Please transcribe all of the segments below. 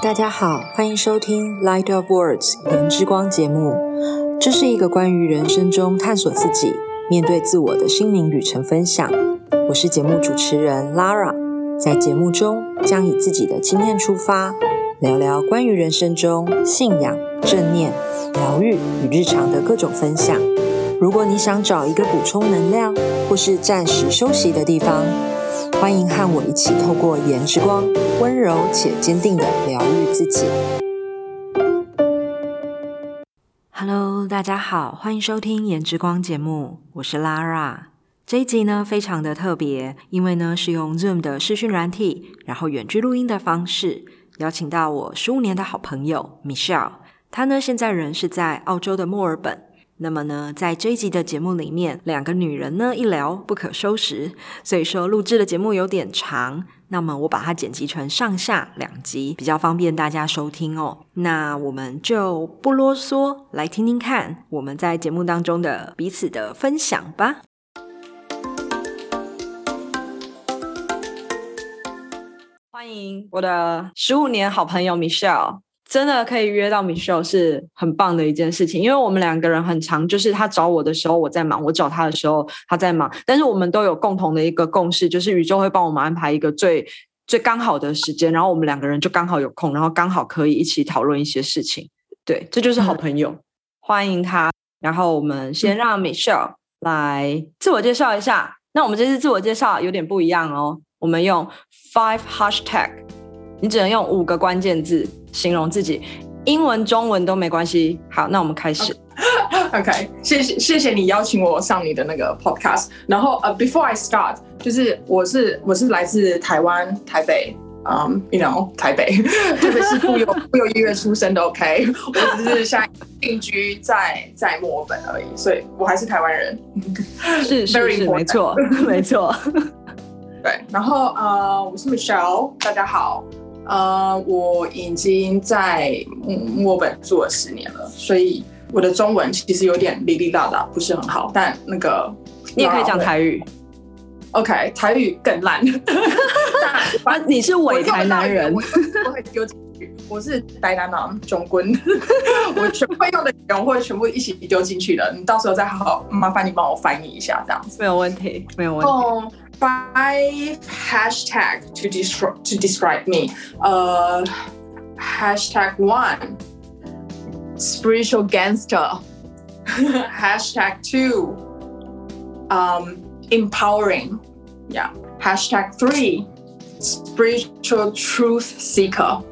大家好，欢迎收听《Light of Words》言之光节目。这是一个关于人生中探索自己、面对自我的心灵旅程分享。我是节目主持人 Lara，在节目中将以自己的经验出发，聊聊关于人生中信仰、正念、疗愈与日常的各种分享。如果你想找一个补充能量或是暂时休息的地方，欢迎和我一起透过颜之光，温柔且坚定的疗愈自己。Hello，大家好，欢迎收听颜之光节目，我是 Lara。这一集呢非常的特别，因为呢是用 Zoom 的视讯软体，然后远距录音的方式，邀请到我十五年的好朋友 Michelle。她呢现在人是在澳洲的墨尔本。那么呢，在这一集的节目里面，两个女人呢一聊不可收拾，所以说录制的节目有点长。那么我把它剪辑成上下两集，比较方便大家收听哦。那我们就不啰嗦，来听听看我们在节目当中的彼此的分享吧。欢迎我的十五年好朋友 Michelle。真的可以约到 Michelle 是很棒的一件事情，因为我们两个人很长，就是他找我的时候我在忙，我找他的时候他在忙，但是我们都有共同的一个共识，就是宇宙会帮我们安排一个最最刚好的时间，然后我们两个人就刚好有空，然后刚好可以一起讨论一些事情。对，这就是好朋友，欢迎他。然后我们先让 Michelle 来自我介绍一下。那我们这次自我介绍有点不一样哦，我们用 five hashtag，你只能用五个关键字。形容自己，英文、中文都没关系。好，那我们开始。OK，谢谢谢谢你邀请我上你的那个 Podcast。然后呃，Before I start，就是我是我是来自台湾台北，嗯，You know，台北，特别是富有富有音乐出身的。OK，我只是现在定居在在墨尔本而已，所以我还是台湾人。是是是，没错没错。对，然后呃，我是 Michelle，大家好。呃，我已经在墨本住了十年了，所以我的中文其实有点哩哩啦啦，不是很好。但那个你也可以讲台语，OK，台语更烂。啊，你是伪台南人，我会丢进去。我是台南人，中 quân，我全会用的语言会全部一起丢进去的。你到时候再好好麻烦你帮我翻译一下，这样子没有问题，没有问题。five hashtag to describe to describe me. Uh, hashtag one, spiritual gangster. hashtag two, um, empowering. Yeah. Hashtag three, spiritual truth seeker.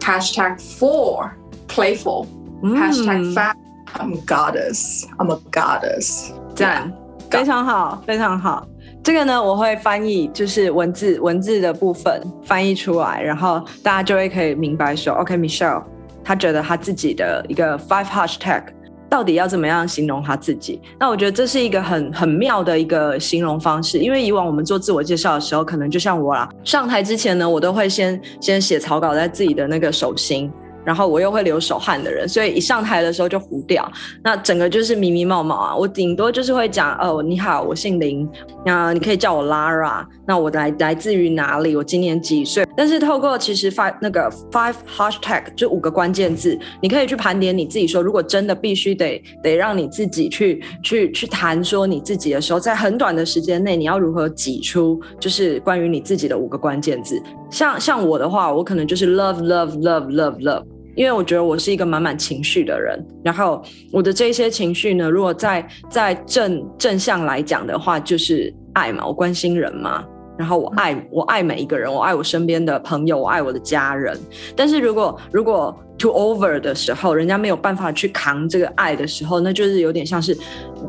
Hashtag four, playful. Mm. Hashtag five, I'm a goddess. I'm a goddess. 赞，非常好，非常好。 这个呢，我会翻译，就是文字文字的部分翻译出来，然后大家就会可以明白说，OK，Michelle，他觉得他自己的一个 five hashtag 到底要怎么样形容他自己？那我觉得这是一个很很妙的一个形容方式，因为以往我们做自我介绍的时候，可能就像我啦，上台之前呢，我都会先先写草稿在自己的那个手心。然后我又会流手汗的人，所以一上台的时候就糊掉，那整个就是迷迷茫茫啊。我顶多就是会讲哦，你好，我姓林，那你可以叫我 Lara。那我来来自于哪里？我今年几岁？但是透过其实 five 那个 five hashtag 就五个关键字，你可以去盘点你自己。说如果真的必须得得让你自己去去去谈说你自己的时候，在很短的时间内，你要如何挤出就是关于你自己的五个关键字？像像我的话，我可能就是 love love love love love。因为我觉得我是一个满满情绪的人，然后我的这些情绪呢，如果在在正正向来讲的话，就是爱嘛，我关心人嘛，然后我爱我爱每一个人，我爱我身边的朋友，我爱我的家人。但是如果如果 too over 的时候，人家没有办法去扛这个爱的时候，那就是有点像是，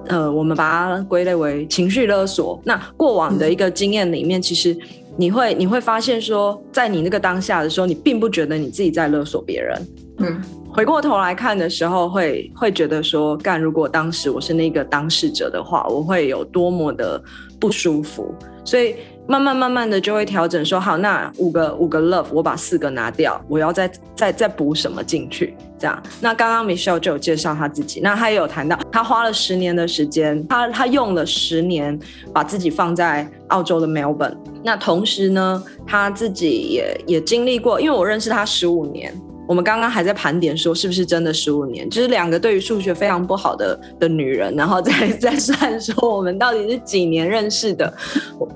呃，我们把它归类为情绪勒索。那过往的一个经验里面，其实。你会你会发现说，在你那个当下的时候，你并不觉得你自己在勒索别人。嗯，回过头来看的时候，会会觉得说，干如果当时我是那个当事者的话，我会有多么的不舒服。所以慢慢慢慢的就会调整，说好，那五个五个 love，我把四个拿掉，我要再再再补什么进去？这样。那刚刚 Michelle 就有介绍他自己，那他也有谈到，他花了十年的时间，他他用了十年把自己放在澳洲的 Melbourne。那同时呢，他自己也也经历过，因为我认识他十五年。我们刚刚还在盘点说是不是真的十五年，就是两个对于数学非常不好的的女人，然后再再 算说我们到底是几年认识的。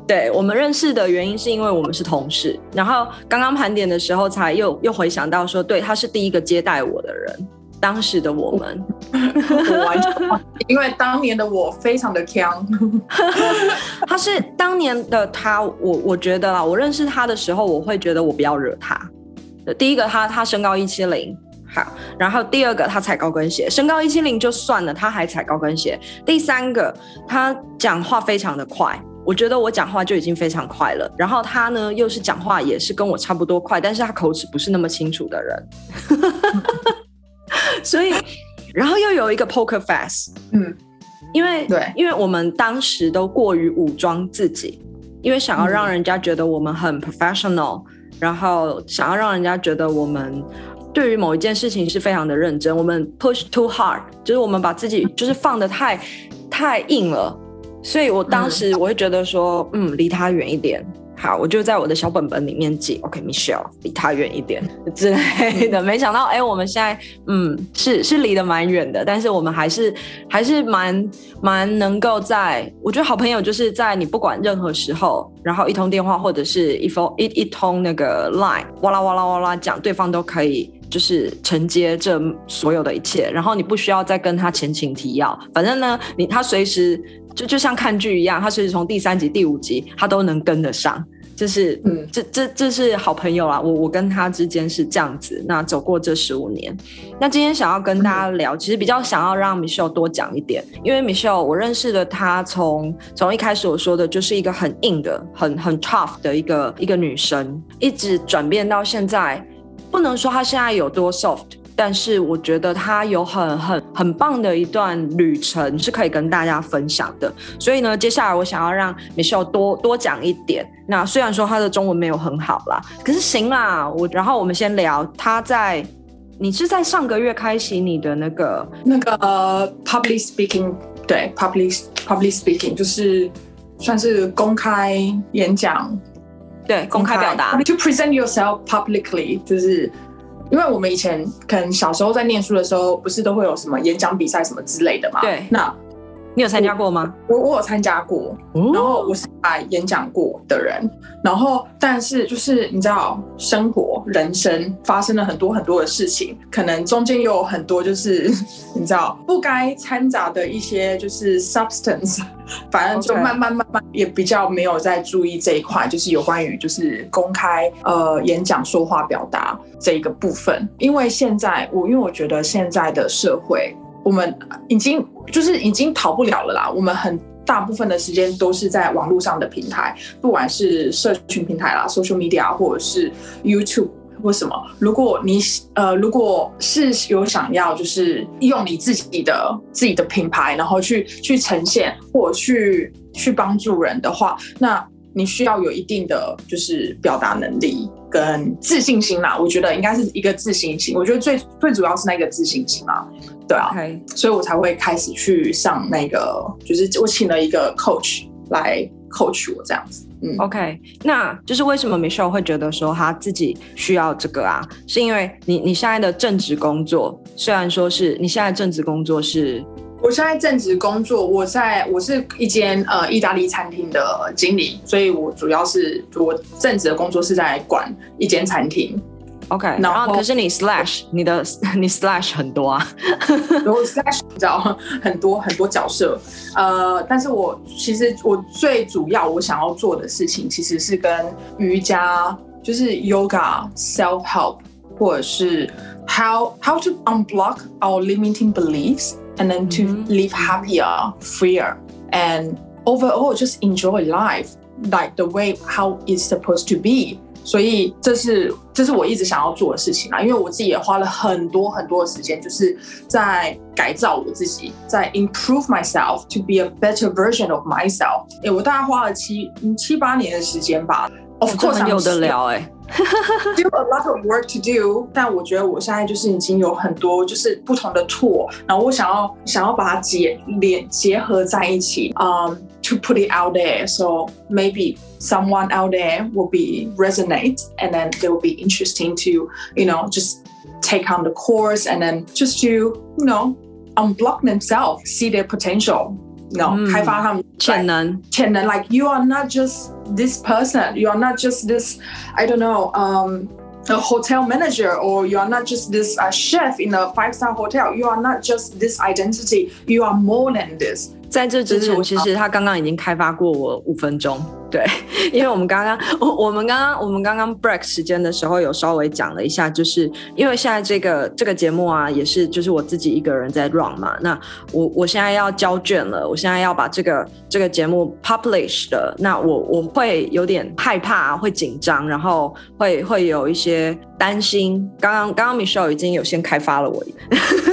对我们认识的原因是因为我们是同事，然后刚刚盘点的时候才又又回想到说，对，他是第一个接待我的人，当时的我们，我完全因为当年的我非常的强，他是当年的他，我我觉得啦，我认识他的时候，我会觉得我不要惹他。第一个，他他身高一七零，好，然后第二个，他踩高跟鞋，身高一七零就算了，他还踩高跟鞋。第三个，他讲话非常的快，我觉得我讲话就已经非常快了，然后他呢又是讲话也是跟我差不多快，但是他口齿不是那么清楚的人，所以，然后又有一个 poker face，嗯，因为对，因为我们当时都过于武装自己，因为想要让人家觉得我们很 professional。然后想要让人家觉得我们对于某一件事情是非常的认真，我们 push too hard，就是我们把自己 就是放的太太硬了，所以我当时我会觉得说，嗯，离他远一点。好，我就在我的小本本里面记，OK，Michelle，离他远一点之类的。没想到，哎，我们现在，嗯，是是离得蛮远的，但是我们还是还是蛮蛮能够在。我觉得好朋友就是在你不管任何时候，然后一通电话或者是一封一一通那个 Line，哇啦哇啦哇啦讲，对方都可以就是承接这所有的一切，然后你不需要再跟他前情提要，反正呢，你他随时就就像看剧一样，他随时从第三集第五集他都能跟得上。就是，嗯，这这这是好朋友啦，我我跟他之间是这样子，那走过这十五年，那今天想要跟大家聊，其实比较想要让 Michelle 多讲一点，因为 Michelle 我认识的她，从从一开始我说的就是一个很硬的、很很 tough 的一个一个女生，一直转变到现在，不能说她现在有多 soft。但是我觉得他有很很很棒的一段旅程是可以跟大家分享的，所以呢，接下来我想要让 Michelle 多多讲一点。那虽然说他的中文没有很好啦，可是行啦，我然后我们先聊他在，你是在上个月开启你的那个那个 public speaking，对 public public speaking 就是算是公开演讲，对公开表达，to present yourself publicly 就是。因为我们以前可能小时候在念书的时候，不是都会有什么演讲比赛什么之类的嘛？对。那你有参加过吗？我我有参加过，然后我是来演讲过的人。然后，但是就是你知道，生活、人生发生了很多很多的事情，可能中间又有很多就是 你知道不该掺杂的一些就是 substance。反正就慢慢慢慢也比较没有在注意这一块，就是有关于就是公开呃演讲说话表达这一个部分。因为现在我因为我觉得现在的社会，我们已经就是已经逃不了了啦。我们很大部分的时间都是在网络上的平台，不管是社群平台啦、social media 或者是 YouTube。或什么？如果你呃，如果是有想要，就是用你自己的自己的品牌，然后去去呈现或去去帮助人的话，那你需要有一定的就是表达能力跟自信心啦。我觉得应该是一个自信心。我觉得最最主要是那个自信心啊，对啊，所以我才会开始去上那个，就是我请了一个 coach 来 coach 我这样子。嗯 OK，那就是为什么 Michelle 会觉得说他自己需要这个啊？是因为你你现在的正职工作，虽然说是你现在正职工作是，我现在正职工作，我在我是一间呃意大利餐厅的经理，所以我主要是我正职的工作是在管一间餐厅。OK，然后可是你 slash 你的你 slash 很多啊，我 slash 你知道很多很多角色，呃，但是我其实我最主要我想要做的事情其实是跟瑜伽，就是 yoga self help，或者是 how how to unblock our limiting beliefs and then to live happier, freer and overall just enjoy life like the way how it's supposed to be。 所以这是这是我一直想要做的事情啦。因为我自己也花了很多很多的时间，就是在改造我自己，在 improve myself to be a better version of myself。哎，我大概花了七七八年的时间吧。Of course，有的聊哎。Still a lot of work to do，但我觉得我现在就是已经有很多就是不同的 tool，然后我想要想要把它结连结合在一起，嗯、um,，to put it out there. So maybe someone out there will be resonate, and then they will be interesting to you know just take on the course, and then just to you know unblock themselves, see their potential. No, 开发他们潜能，潜能。Like you are not just this person. You are not just this. I don't know. Um, a hotel manager, or you are not just this uh, chef in a five-star hotel. You are not just this identity. You are more than this. 在这之前，其实他刚刚已经开发过我五分钟。对，因为我们刚刚，我我们刚刚我们刚刚 break 时间的时候，有稍微讲了一下，就是因为现在这个这个节目啊，也是就是我自己一个人在 run 嘛。那我我现在要交卷了，我现在要把这个这个节目 publish 的，那我我会有点害怕，会紧张，然后会会有一些担心。刚刚刚刚 Michelle 已经有先开发了我，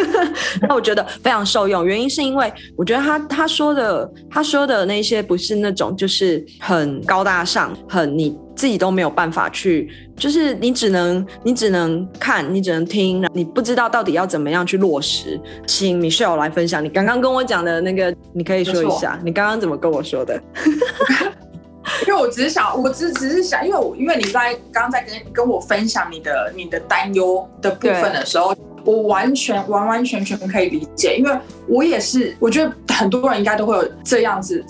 那我觉得非常受用，原因是因为我觉得他他说的他说的那些不是那种就是很。高大上，很你自己都没有办法去，就是你只能你只能看，你只能听，你不知道到底要怎么样去落实。请 Michelle 来分享你刚刚跟我讲的那个，你可以说一下，你刚刚怎么跟我说的？因为我只是想，我只只是想，因为我因为你在刚刚在跟跟我分享你的你的担忧的部分的时候，我完全完完全全可以理解，因为我也是，我觉得很多人应该都会有这样子。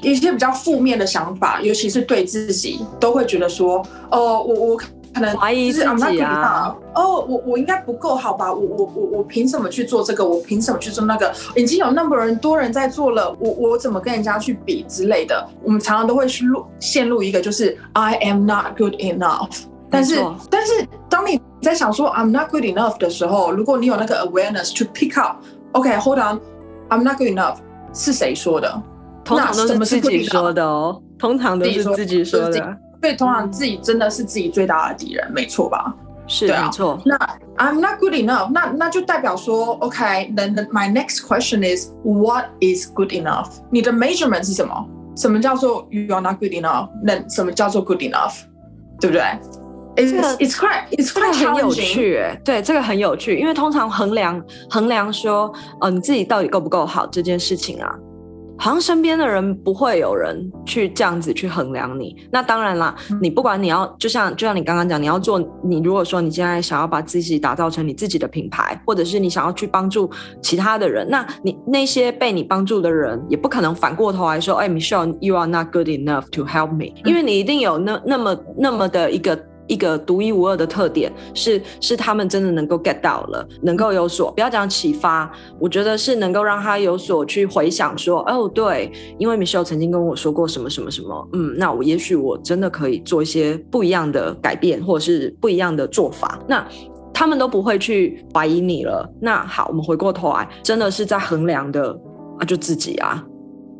一些比较负面的想法，尤其是对自己，都会觉得说，哦，我我可能怀疑自己啊，哦，我我应该不够好吧？我我我我凭什么去做这个？我凭什么去做那个？已经有那么人多人在做了，我我怎么跟人家去比之类的？我们常常都会去入陷入一个就是 I am not good enough。但是但是当你在想说 I'm not good enough 的时候，如果你有那个 awareness to pick up，OK，hold on，I'm not good enough 是谁说的？通常都是自己说的哦，通常都是自己说的。对，通常自己真的是自己最大的敌人，没错吧？是，没错。那 I'm not good enough，那那就代表说，OK，then my next question is what is good enough？你的 measurement 是什么？什么叫做 you are not good enough？那什么叫做 good enough？对不对？It's it's quite it's quite 很有趣，对，这个很有趣，因为通常衡量衡量说，哦，你自己到底够不够好这件事情啊。好像身边的人不会有人去这样子去衡量你。那当然啦，你不管你要，就像就像你刚刚讲，你要做，你如果说你现在想要把自己打造成你自己的品牌，或者是你想要去帮助其他的人，那你那些被你帮助的人也不可能反过头来说，哎，Michelle，you are not good enough to help me，因为你一定有那那么那么的一个。一个独一无二的特点是，是他们真的能够 get 到了，能够有所不要讲启发，我觉得是能够让他有所去回想，说哦对，因为 Michelle 曾经跟我说过什么什么什么，嗯，那我也许我真的可以做一些不一样的改变，或者是不一样的做法，那他们都不会去怀疑你了。那好，我们回过头来，真的是在衡量的啊，就自己啊，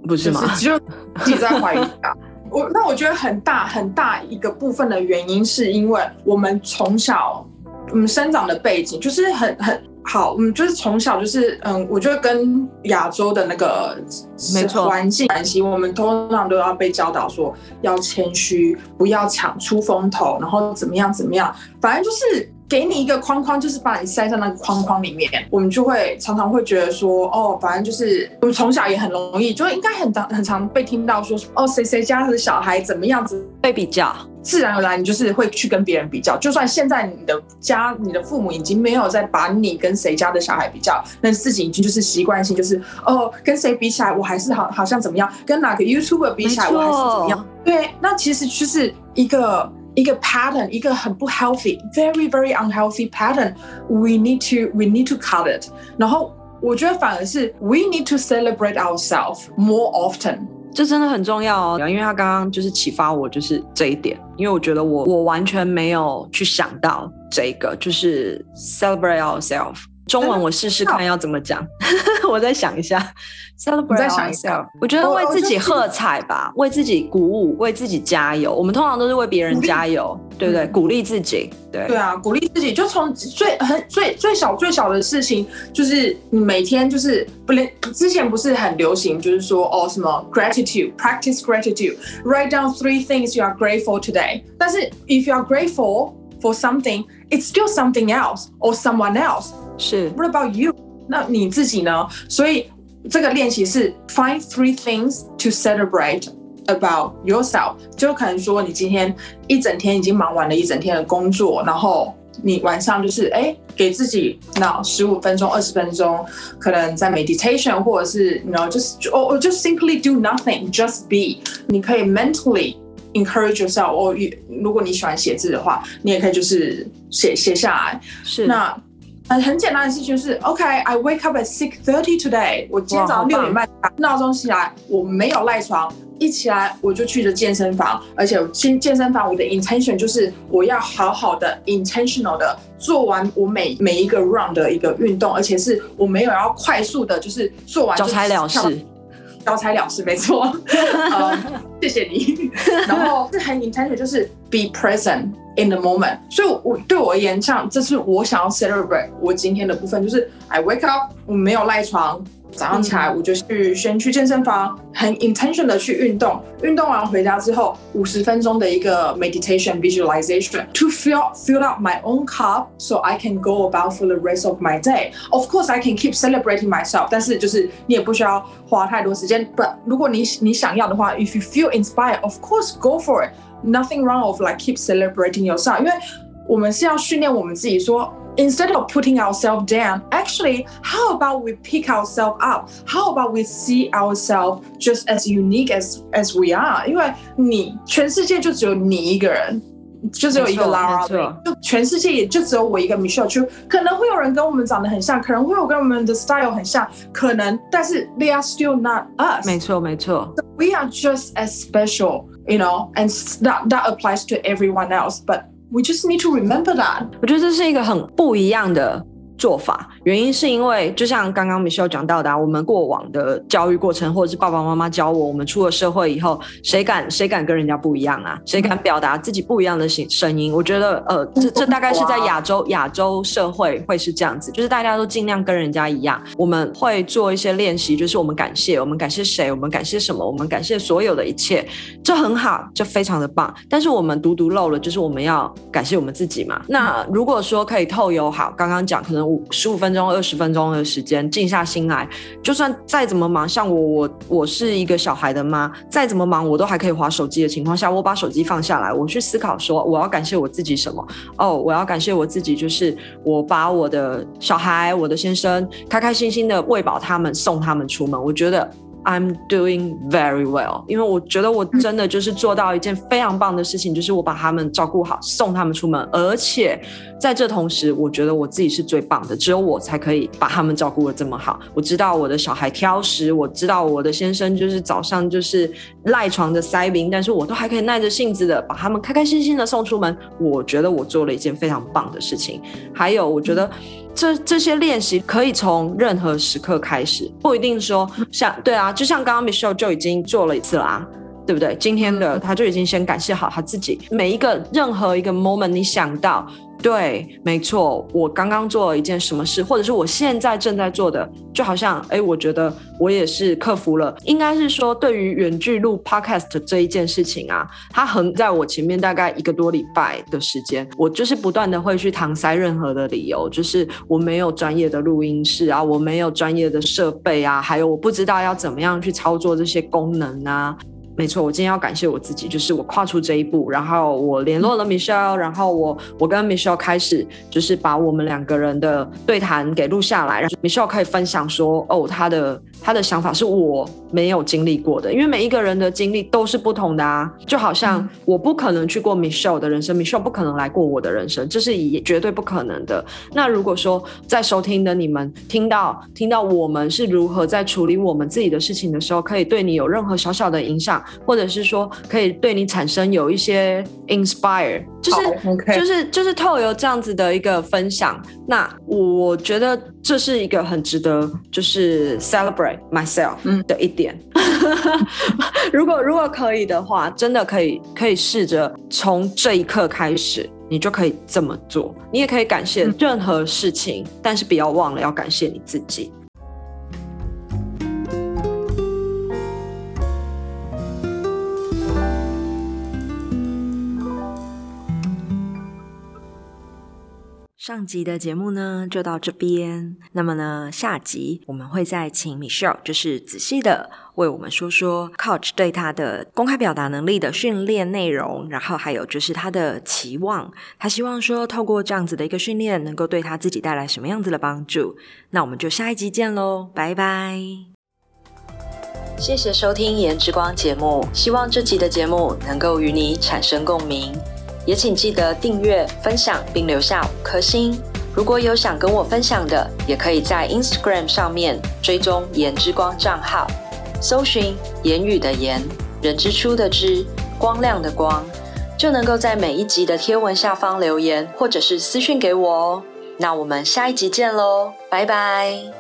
不是吗？就自己在怀疑啊。我那我觉得很大很大一个部分的原因，是因为我们从小，我们生长的背景就是很很好，我们就是从小就是嗯，我觉得跟亚洲的那个没错环境关系，我们通常都要被教导说要谦虚，不要抢出风头，然后怎么样怎么样，反正就是。给你一个框框，就是把你塞在那个框框里面，我们就会常常会觉得说，哦，反正就是我们从小也很容易，就应该很常很常被听到说，哦，谁谁家的小孩怎么样子被比较，自然而然你就是会去跟别人比较。就算现在你的家、你的父母已经没有在把你跟谁家的小孩比较，那自己已经就是习惯性就是哦，跟谁比起来我还是好好像怎么样，跟哪个 YouTuber 比起来我还是怎么样。对，那其实就是一个。一个 pattern，一个很不 healthy，very very unhealthy pattern。We need to we need to cut it。然后我觉得反而是 we need to celebrate ourselves more often。这真的很重要哦，因为他刚刚就是启发我，就是这一点。因为我觉得我我完全没有去想到这个，就是 celebrate ourselves。 中文我试试看要怎么讲，我再想一下。Celebrate 再想一下，我觉得为自己喝彩吧，为自己鼓舞，为自己加油。我们通常都是为别人加油，对不对？鼓励自己，对对啊，鼓励自己，就从最很最最小最小的事情，就是你每天就是不连之前不是很流行，就是说哦什么 gratitude，practice gratitude，write down three things you are grateful today。但是 if you are grateful for something，it's still something else or someone else。是 What about you？那你自己呢？所以。这个练习是 find three things to celebrate about yourself，就可能说你今天一整天已经忙完了一整天的工作，然后你晚上就是哎给自己那十五分钟、二十分钟，可能在 meditation 或者是 you know just or just simply do nothing, just be。你可以 mentally encourage yourself，或如果你喜欢写字的话，你也可以就是写写下来。是那。很很简单的事情是，OK，I wake up at six thirty today。我今天早上六点半闹钟起来，我没有赖床，一起来我就去了健身房，而且健健身房我的 intention 就是我要好好的 intentional 的做完我每每一个 round 的一个运动，而且是我没有要快速的，就是做完交差了事。交差了事，没错。谢谢你。然后是很 intention，就是 be present in the moment。所以，我对我而言，像这是我想要 celebrate 我今天的部分，就是 I wake up，我没有赖床。早上起来我就去先去健身房，很 intention 的去运动。运动完回家之后，五十分钟的一个 meditation visualization to fill fill up my own cup so I can go about for the rest of my day. Of course, I can keep celebrating myself，但是就是你也不需要花太多时间。But 如果你你想要的话，if you feel inspired, of course go for it. Nothing wrong of like keep celebrating yourself，因为我们是要训练我们自己说。instead of putting ourselves down, actually, how about we pick ourselves up? How about we see ourselves just as unique as as we are? 因为你全世界就只有你一个人。就只有一个 Lara，就全世界也就只有我一个 Michelle 就可能会有人跟我们长得很像，可能会有跟我们的 style 很像，可能，但是 they are still not us。没错，没错。So we are just as special, you know, and that that applies to everyone else. But We just need to remember that。我觉得这是一个很不一样的。 做法原因是因为，就像刚刚 Michelle 讲到的，我们过往的教育过程，或者是爸爸妈妈教我，我们出了社会以后，谁敢谁敢跟人家不一样啊？谁敢表达自己不一样的声声音？我觉得，呃，这这大概是在亚洲亚洲社会会是这样子，就是大家都尽量跟人家一样。我们会做一些练习，就是我们感谢，我们感谢谁？我们感谢什么？我们感谢所有的一切，这很好，这非常的棒。但是我们独独漏了，就是我们要感谢我们自己嘛。那如果说可以透由好，刚刚讲可能。五十五分钟、二十分钟的时间，静下心来，就算再怎么忙，像我，我我是一个小孩的妈，再怎么忙，我都还可以划手机的情况下，我把手机放下来，我去思考说，我要感谢我自己什么？哦，我要感谢我自己，就是我把我的小孩、我的先生开开心心的喂饱他们，送他们出门。我觉得。I'm doing very well，因为我觉得我真的就是做到一件非常棒的事情，就是我把他们照顾好，送他们出门，而且在这同时，我觉得我自己是最棒的，只有我才可以把他们照顾的这么好。我知道我的小孩挑食，我知道我的先生就是早上就是赖床的塞宾，但是我都还可以耐着性子的把他们开开心心的送出门。我觉得我做了一件非常棒的事情。还有，我觉得。这这些练习可以从任何时刻开始，不一定说像对啊，就像刚刚 Michelle 就已经做了一次啦，对不对？今天的他就已经先感谢好他自己，每一个任何一个 moment 你想到。对，没错，我刚刚做了一件什么事，或者是我现在正在做的，就好像，哎，我觉得我也是克服了。应该是说，对于远距录 podcast 这一件事情啊，它横在我前面大概一个多礼拜的时间，我就是不断的会去搪塞任何的理由，就是我没有专业的录音室啊，我没有专业的设备啊，还有我不知道要怎么样去操作这些功能啊。没错，我今天要感谢我自己，就是我跨出这一步，然后我联络了 Michelle，然后我我跟 Michelle 开始就是把我们两个人的对谈给录下来，然后 Michelle 可以分享说，哦，他的他的想法是我没有经历过的，因为每一个人的经历都是不同的啊，就好像我不可能去过 Michelle 的人生，Michelle 不可能来过我的人生，这是也绝对不可能的。那如果说在收听的你们听到听到我们是如何在处理我们自己的事情的时候，可以对你有任何小小的影响。或者是说可以对你产生有一些 inspire，就是就是就是透由这样子的一个分享，那我觉得这是一个很值得就是 celebrate myself 嗯的一点。如果如果可以的话，真的可以可以试着从这一刻开始，你就可以这么做。你也可以感谢嗯任何事情，但是不要忘了要感谢你自己。上集的节目呢就到这边，那么呢下集我们会再请 Michelle，就是仔细的为我们说说 Coach 对他的公开表达能力的训练内容，然后还有就是他的期望，他希望说透过这样子的一个训练，能够对他自己带来什么样子的帮助。那我们就下一集见喽，拜拜。谢谢收听《颜之光》节目，希望这集的节目能够与你产生共鸣。也请记得订阅、分享并留下五颗星。如果有想跟我分享的，也可以在 Instagram 上面追踪“言之光”账号，搜寻“言语的言，人之初的之，光亮的光”，就能够在每一集的贴文下方留言，或者是私讯给我哦。那我们下一集见喽，拜拜。